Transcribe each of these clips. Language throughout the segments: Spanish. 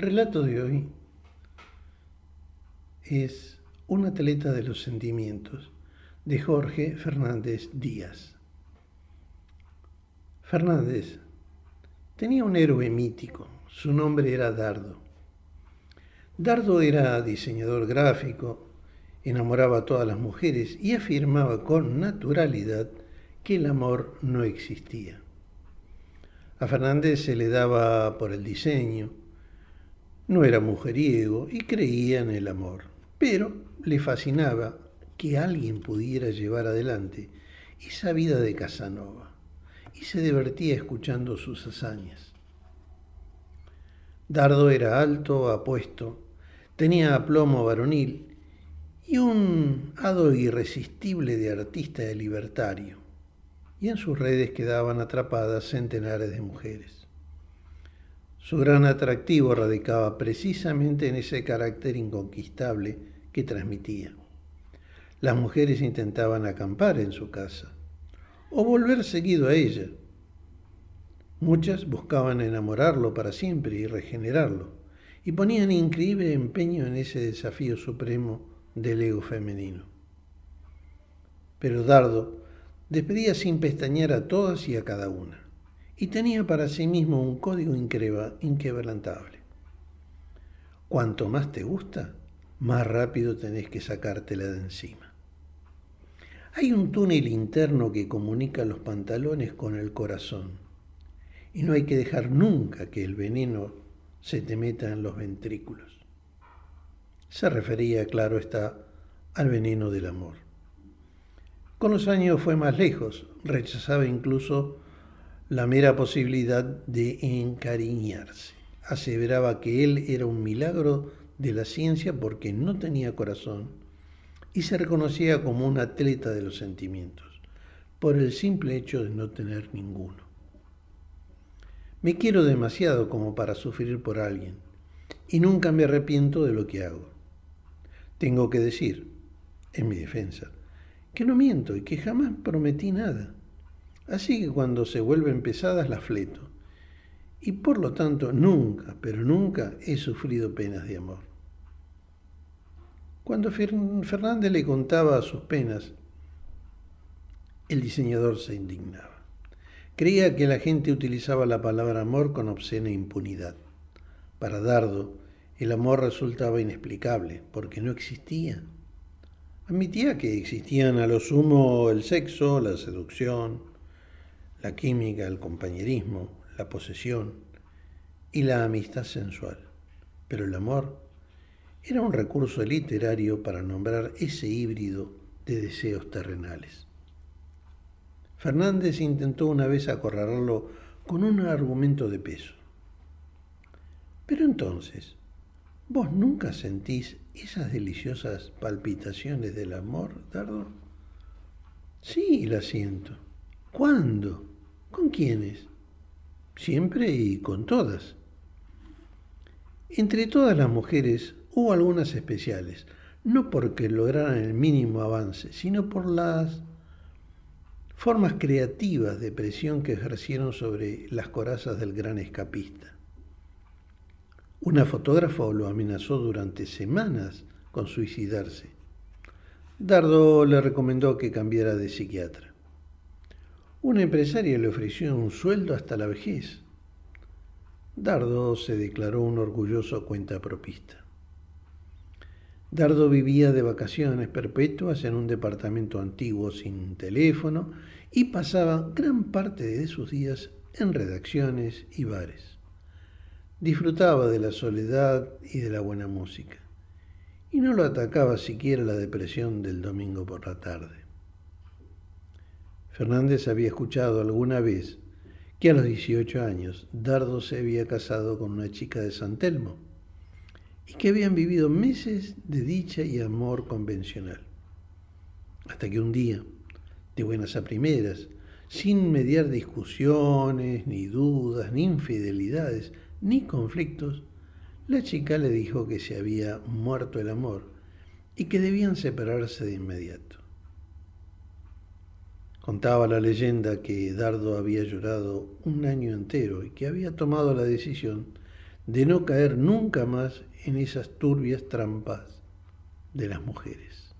relato de hoy es Un atleta de los sentimientos de Jorge Fernández Díaz. Fernández tenía un héroe mítico, su nombre era Dardo. Dardo era diseñador gráfico, enamoraba a todas las mujeres y afirmaba con naturalidad que el amor no existía. A Fernández se le daba por el diseño, no era mujeriego y creía en el amor, pero le fascinaba que alguien pudiera llevar adelante esa vida de Casanova y se divertía escuchando sus hazañas. Dardo era alto, apuesto, tenía aplomo varonil y un hado irresistible de artista de libertario, y en sus redes quedaban atrapadas centenares de mujeres. Su gran atractivo radicaba precisamente en ese carácter inconquistable que transmitía. Las mujeres intentaban acampar en su casa o volver seguido a ella. Muchas buscaban enamorarlo para siempre y regenerarlo, y ponían increíble empeño en ese desafío supremo del ego femenino. Pero Dardo despedía sin pestañear a todas y a cada una y tenía para sí mismo un código inquebrantable. Cuanto más te gusta, más rápido tenés que sacártela de encima. Hay un túnel interno que comunica los pantalones con el corazón y no hay que dejar nunca que el veneno se te meta en los ventrículos. Se refería, claro está, al veneno del amor. Con los años fue más lejos, rechazaba incluso la mera posibilidad de encariñarse. Aseveraba que él era un milagro de la ciencia porque no tenía corazón y se reconocía como un atleta de los sentimientos, por el simple hecho de no tener ninguno. Me quiero demasiado como para sufrir por alguien y nunca me arrepiento de lo que hago. Tengo que decir, en mi defensa, que no miento y que jamás prometí nada. Así que cuando se vuelven pesadas las fleto. Y por lo tanto nunca, pero nunca he sufrido penas de amor. Cuando Fernández le contaba sus penas, el diseñador se indignaba. Creía que la gente utilizaba la palabra amor con obscena impunidad. Para Dardo, el amor resultaba inexplicable, porque no existía. Admitía que existían a lo sumo el sexo, la seducción, la química, el compañerismo, la posesión y la amistad sensual. Pero el amor era un recurso literario para nombrar ese híbrido de deseos terrenales. Fernández intentó una vez acorralarlo con un argumento de peso. Pero entonces, ¿vos nunca sentís esas deliciosas palpitaciones del amor, Dardo? Sí, la siento. ¿Cuándo? ¿Con quiénes? Siempre y con todas. Entre todas las mujeres hubo algunas especiales, no porque lograran el mínimo avance, sino por las formas creativas de presión que ejercieron sobre las corazas del gran escapista. Una fotógrafa lo amenazó durante semanas con suicidarse. Dardo le recomendó que cambiara de psiquiatra. Una empresaria le ofreció un sueldo hasta la vejez. Dardo se declaró un orgulloso cuentapropista. Dardo vivía de vacaciones perpetuas en un departamento antiguo sin teléfono y pasaba gran parte de sus días en redacciones y bares. Disfrutaba de la soledad y de la buena música, y no lo atacaba siquiera la depresión del domingo por la tarde. Fernández había escuchado alguna vez que a los 18 años Dardo se había casado con una chica de San Telmo y que habían vivido meses de dicha y amor convencional. Hasta que un día, de buenas a primeras, sin mediar discusiones, ni dudas, ni infidelidades, ni conflictos, la chica le dijo que se había muerto el amor y que debían separarse de inmediato. Contaba la leyenda que Dardo había llorado un año entero y que había tomado la decisión de no caer nunca más en esas turbias trampas de las mujeres.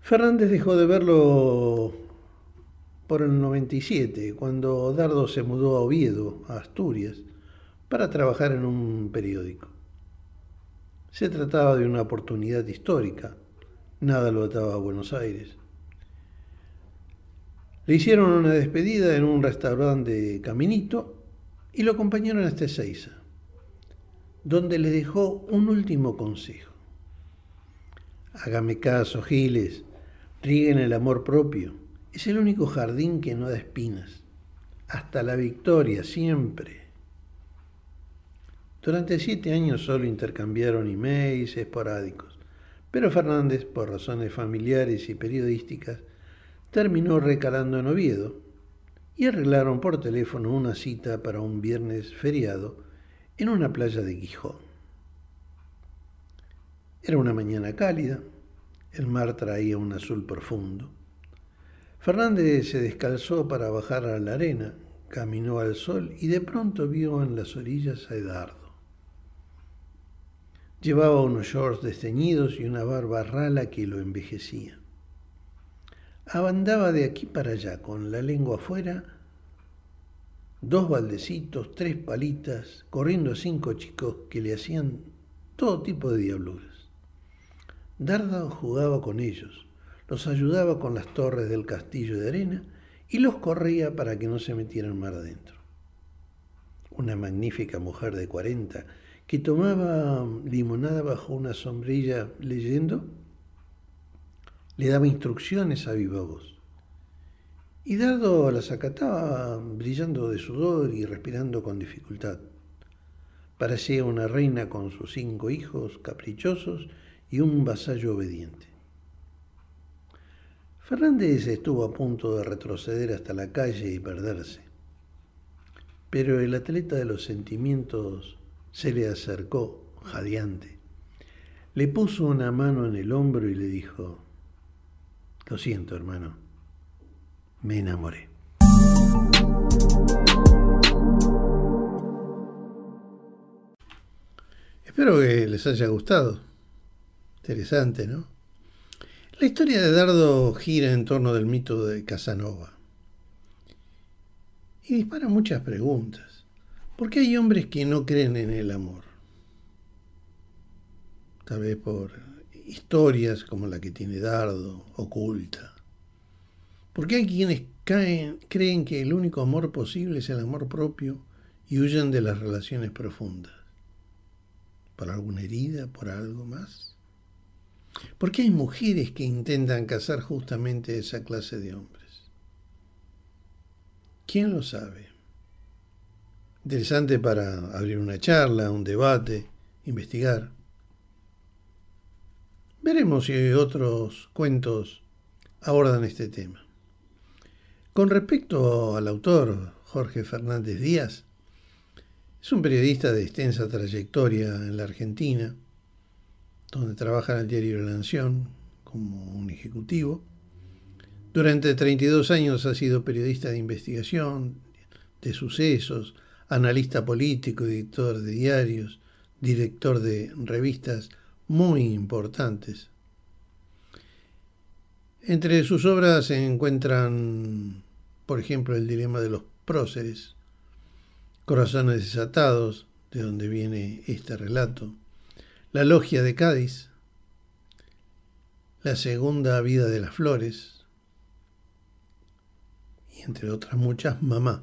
Fernández dejó de verlo por el 97, cuando Dardo se mudó a Oviedo, a Asturias, para trabajar en un periódico. Se trataba de una oportunidad histórica, nada lo ataba a Buenos Aires. Le hicieron una despedida en un restaurante de Caminito y lo acompañaron hasta Ezeiza, donde le dejó un último consejo. Hágame caso, Giles, rieguen el amor propio. Es el único jardín que no da espinas. Hasta la victoria, siempre. Durante siete años solo intercambiaron emails esporádicos, pero Fernández, por razones familiares y periodísticas, terminó recalando en Oviedo y arreglaron por teléfono una cita para un viernes feriado en una playa de Gijón. Era una mañana cálida, el mar traía un azul profundo. Fernández se descalzó para bajar a la arena, caminó al sol y de pronto vio en las orillas a Edardo. Llevaba unos shorts desteñidos y una barba rala que lo envejecía. Abandaba de aquí para allá, con la lengua afuera, dos baldecitos, tres palitas, corriendo cinco chicos que le hacían todo tipo de diabluras. Darda jugaba con ellos, los ayudaba con las torres del castillo de arena y los corría para que no se metieran mar adentro. Una magnífica mujer de cuarenta que tomaba limonada bajo una sombrilla leyendo, le daba instrucciones a viva voz. Y Dardo las acataba brillando de sudor y respirando con dificultad. Parecía una reina con sus cinco hijos caprichosos y un vasallo obediente. Fernández estuvo a punto de retroceder hasta la calle y perderse, pero el atleta de los sentimientos se le acercó, jadeante, le puso una mano en el hombro y le dijo, lo siento, hermano. Me enamoré. Espero que les haya gustado. Interesante, ¿no? La historia de Dardo gira en torno del mito de Casanova. Y dispara muchas preguntas. ¿Por qué hay hombres que no creen en el amor? Tal vez por historias como la que tiene Dardo, oculta. Porque hay quienes caen, creen que el único amor posible es el amor propio y huyen de las relaciones profundas. ¿Por alguna herida? ¿Por algo más? Porque hay mujeres que intentan casar justamente esa clase de hombres. ¿Quién lo sabe? Interesante para abrir una charla, un debate, investigar. Veremos si otros cuentos abordan este tema. Con respecto al autor Jorge Fernández Díaz, es un periodista de extensa trayectoria en la Argentina, donde trabaja en el diario La Nación como un ejecutivo. Durante 32 años ha sido periodista de investigación, de sucesos, analista político, editor de diarios, director de revistas muy importantes. Entre sus obras se encuentran, por ejemplo, El dilema de los próceres, Corazones desatados, de donde viene este relato, La logia de Cádiz, La segunda vida de las flores, y entre otras muchas, Mamá,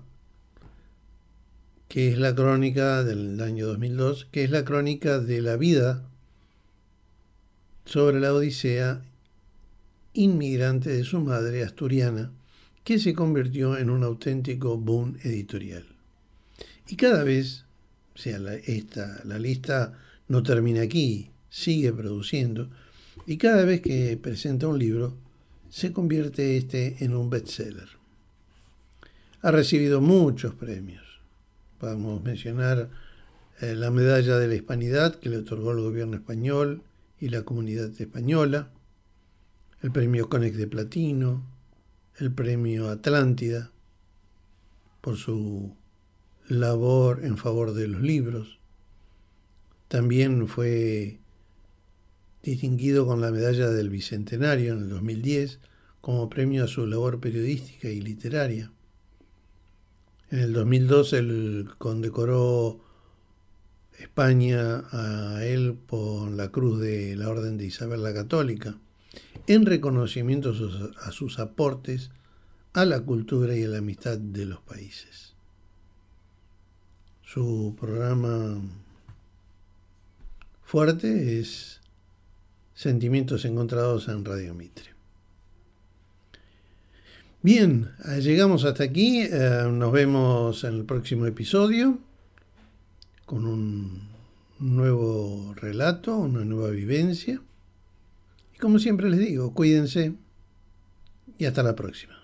que es la crónica del año 2002, que es la crónica de la vida sobre la Odisea inmigrante de su madre asturiana, que se convirtió en un auténtico boom editorial. Y cada vez, o sea, la, esta, la lista no termina aquí, sigue produciendo, y cada vez que presenta un libro, se convierte este en un bestseller. Ha recibido muchos premios. Podemos mencionar eh, la medalla de la hispanidad que le otorgó el gobierno español, y la comunidad española, el premio Conex de Platino, el premio Atlántida por su labor en favor de los libros. También fue distinguido con la medalla del Bicentenario en el 2010 como premio a su labor periodística y literaria. En el 2002 él condecoró España a él por la cruz de la Orden de Isabel la Católica, en reconocimiento a sus aportes a la cultura y a la amistad de los países. Su programa fuerte es Sentimientos Encontrados en Radio Mitre. Bien, llegamos hasta aquí. Eh, nos vemos en el próximo episodio con un nuevo relato, una nueva vivencia. Y como siempre les digo, cuídense y hasta la próxima.